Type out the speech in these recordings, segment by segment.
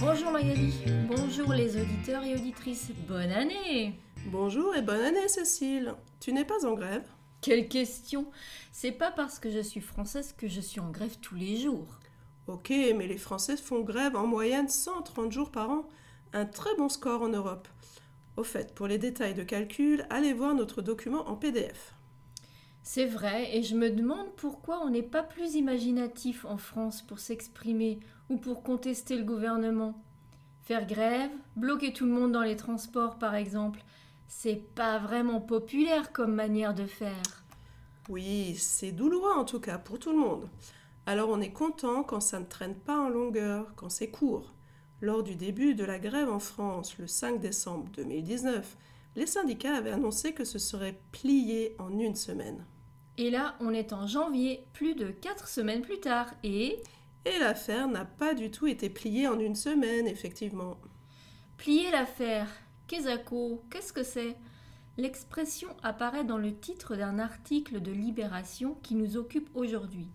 Bonjour Magali, bonjour les auditeurs et auditrices, bonne année Bonjour et bonne année Cécile. Tu n'es pas en grève Quelle question C'est pas parce que je suis française que je suis en grève tous les jours. Ok, mais les Français font grève en moyenne 130 jours par an. Un très bon score en Europe. Au fait, pour les détails de calcul, allez voir notre document en PDF. C'est vrai, et je me demande pourquoi on n'est pas plus imaginatif en France pour s'exprimer ou pour contester le gouvernement. Faire grève, bloquer tout le monde dans les transports par exemple, c'est pas vraiment populaire comme manière de faire. Oui, c'est douloureux en tout cas pour tout le monde. Alors on est content quand ça ne traîne pas en longueur, quand c'est court. Lors du début de la grève en France, le 5 décembre 2019, les syndicats avaient annoncé que ce serait plié en une semaine. Et là, on est en janvier, plus de 4 semaines plus tard, et... Et l'affaire n'a pas du tout été pliée en une semaine, effectivement. Plier l'affaire, Kezako, qu'est-ce que c'est? L'expression apparaît dans le titre d'un article de Libération qui nous occupe aujourd'hui.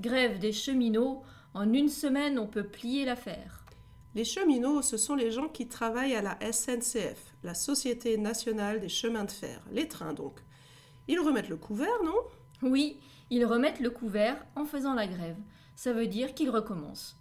Grève des cheminots, en une semaine on peut plier l'affaire. Les cheminots, ce sont les gens qui travaillent à la SNCF, la Société nationale des chemins de fer, les trains donc. Ils remettent le couvert, non? Oui, ils remettent le couvert en faisant la grève. Ça veut dire qu'ils recommencent.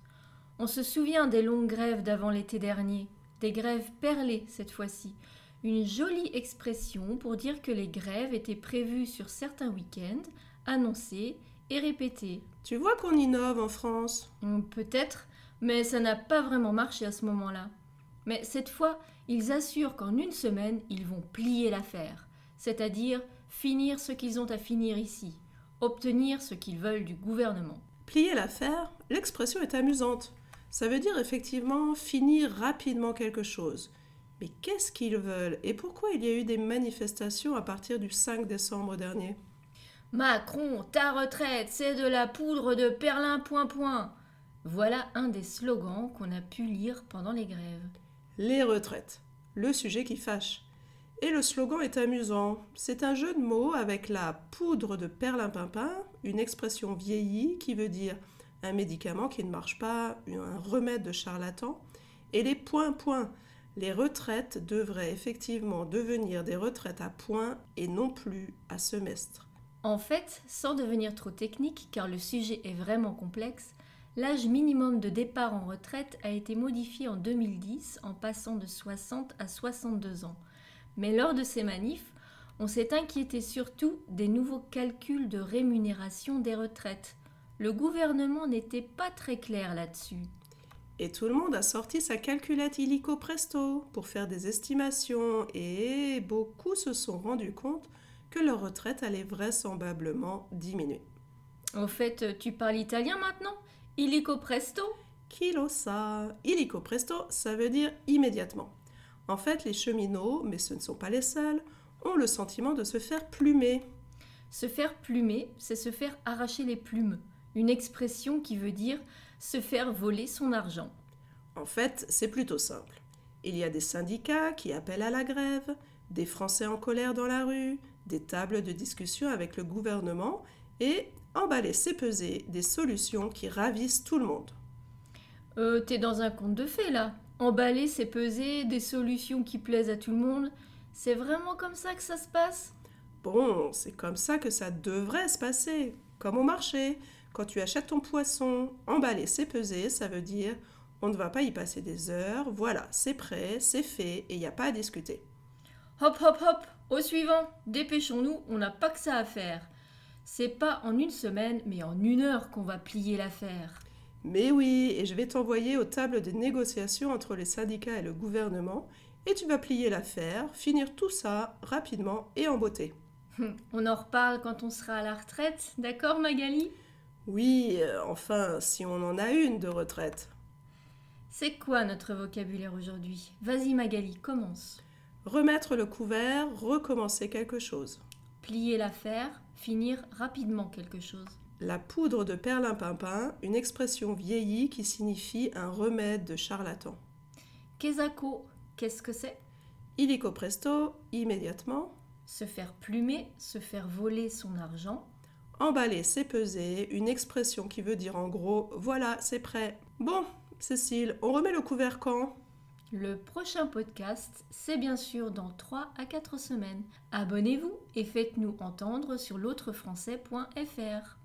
On se souvient des longues grèves d'avant l'été dernier, des grèves perlées cette fois-ci. Une jolie expression pour dire que les grèves étaient prévues sur certains week-ends, annoncées et répétées. Tu vois qu'on innove en France? Hum, Peut-être, mais ça n'a pas vraiment marché à ce moment-là. Mais cette fois, ils assurent qu'en une semaine, ils vont plier l'affaire, c'est-à-dire finir ce qu'ils ont à finir ici, obtenir ce qu'ils veulent du gouvernement. Plier l'affaire, l'expression est amusante. Ça veut dire effectivement finir rapidement quelque chose. Mais qu'est-ce qu'ils veulent et pourquoi il y a eu des manifestations à partir du 5 décembre dernier? Macron, ta retraite, c'est de la poudre de perlin point point. Voilà un des slogans qu'on a pu lire pendant les grèves. Les retraites, le sujet qui fâche. Et le slogan est amusant. C'est un jeu de mots avec la poudre de perlimpinpin, une expression vieillie qui veut dire un médicament qui ne marche pas, un remède de charlatan, et les points-points. Les retraites devraient effectivement devenir des retraites à points et non plus à semestre. En fait, sans devenir trop technique, car le sujet est vraiment complexe, l'âge minimum de départ en retraite a été modifié en 2010 en passant de 60 à 62 ans. Mais lors de ces manifs, on s'est inquiété surtout des nouveaux calculs de rémunération des retraites. Le gouvernement n'était pas très clair là-dessus. Et tout le monde a sorti sa calculette illico presto pour faire des estimations et beaucoup se sont rendus compte que leur retraite allait vraisemblablement diminuer. Au fait, tu parles italien maintenant? Illico presto? Qui lo sa? Illico presto, ça veut dire immédiatement. En fait, les cheminots, mais ce ne sont pas les seuls, ont le sentiment de se faire plumer. Se faire plumer, c'est se faire arracher les plumes, une expression qui veut dire se faire voler son argent. En fait, c'est plutôt simple. Il y a des syndicats qui appellent à la grève, des Français en colère dans la rue, des tables de discussion avec le gouvernement et, emballer, c'est peser, des solutions qui ravissent tout le monde. Euh, t'es dans un conte de fées là. Emballer, c'est peser, des solutions qui plaisent à tout le monde. C'est vraiment comme ça que ça se passe? Bon, c'est comme ça que ça devrait se passer, comme au marché. Quand tu achètes ton poisson, emballer, c'est peser, ça veut dire on ne va pas y passer des heures, voilà, c'est prêt, c'est fait, et il n'y a pas à discuter. Hop hop hop, au suivant, dépêchons-nous, on n'a pas que ça à faire. C'est pas en une semaine, mais en une heure qu'on va plier l'affaire. Mais oui, et je vais t'envoyer aux tables de négociation entre les syndicats et le gouvernement, et tu vas plier l'affaire, finir tout ça rapidement et en beauté. On en reparle quand on sera à la retraite, d'accord Magali? Oui, euh, enfin, si on en a une de retraite. C'est quoi notre vocabulaire aujourd'hui? Vas-y Magali, commence. Remettre le couvert, recommencer quelque chose. Plier l'affaire, finir rapidement quelque chose. La poudre de perlimpinpin, une expression vieillie qui signifie un remède de charlatan. Kezako, qu'est-ce que c'est? Illico presto, immédiatement. Se faire plumer, se faire voler son argent. Emballer, c'est peser, une expression qui veut dire en gros voilà, c'est prêt. Bon, Cécile, on remet le couvert quand? Le prochain podcast, c'est bien sûr dans 3 à 4 semaines. Abonnez-vous et faites-nous entendre sur l'autrefrançais.fr.